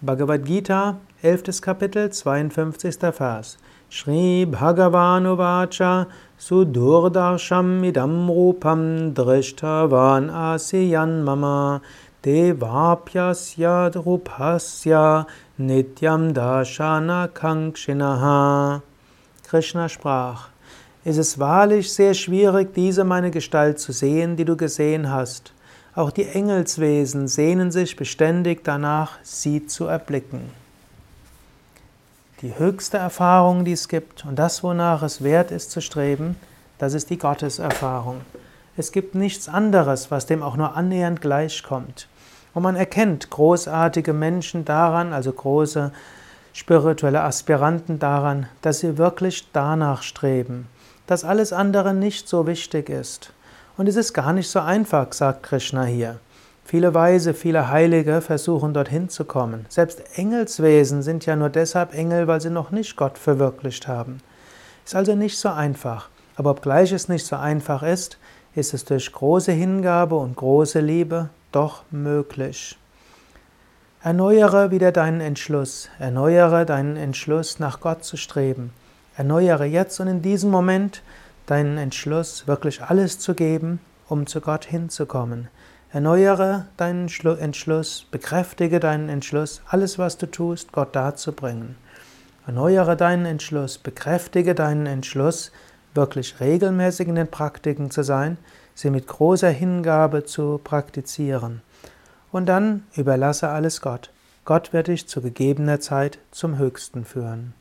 Bhagavad Gita, 11. Kapitel, 52. Vers. Shri Bhagavan Uvacha Sudurdarsham idam rupam drishtavan asiyan mama devapyasya rupasya nityam dashana kankshinaha. Krishna sprach, ist es wahrlich sehr schwierig, diese meine Gestalt zu sehen, die du gesehen hast. Auch die Engelswesen sehnen sich beständig danach, sie zu erblicken. Die höchste Erfahrung, die es gibt und das, wonach es wert ist zu streben, das ist die Gotteserfahrung. Es gibt nichts anderes, was dem auch nur annähernd gleichkommt. Und man erkennt großartige Menschen daran, also große spirituelle Aspiranten daran, dass sie wirklich danach streben, dass alles andere nicht so wichtig ist. Und es ist gar nicht so einfach, sagt Krishna hier. Viele Weise, viele Heilige versuchen dorthin zu kommen. Selbst Engelswesen sind ja nur deshalb Engel, weil sie noch nicht Gott verwirklicht haben. Ist also nicht so einfach. Aber obgleich es nicht so einfach ist, ist es durch große Hingabe und große Liebe doch möglich. Erneuere wieder deinen Entschluss. Erneuere deinen Entschluss, nach Gott zu streben. Erneuere jetzt und in diesem Moment deinen Entschluss, wirklich alles zu geben, um zu Gott hinzukommen. Erneuere deinen Entschluss, bekräftige deinen Entschluss, alles, was du tust, Gott darzubringen. Erneuere deinen Entschluss, bekräftige deinen Entschluss, wirklich regelmäßig in den Praktiken zu sein, sie mit großer Hingabe zu praktizieren. Und dann überlasse alles Gott. Gott wird dich zu gegebener Zeit zum Höchsten führen.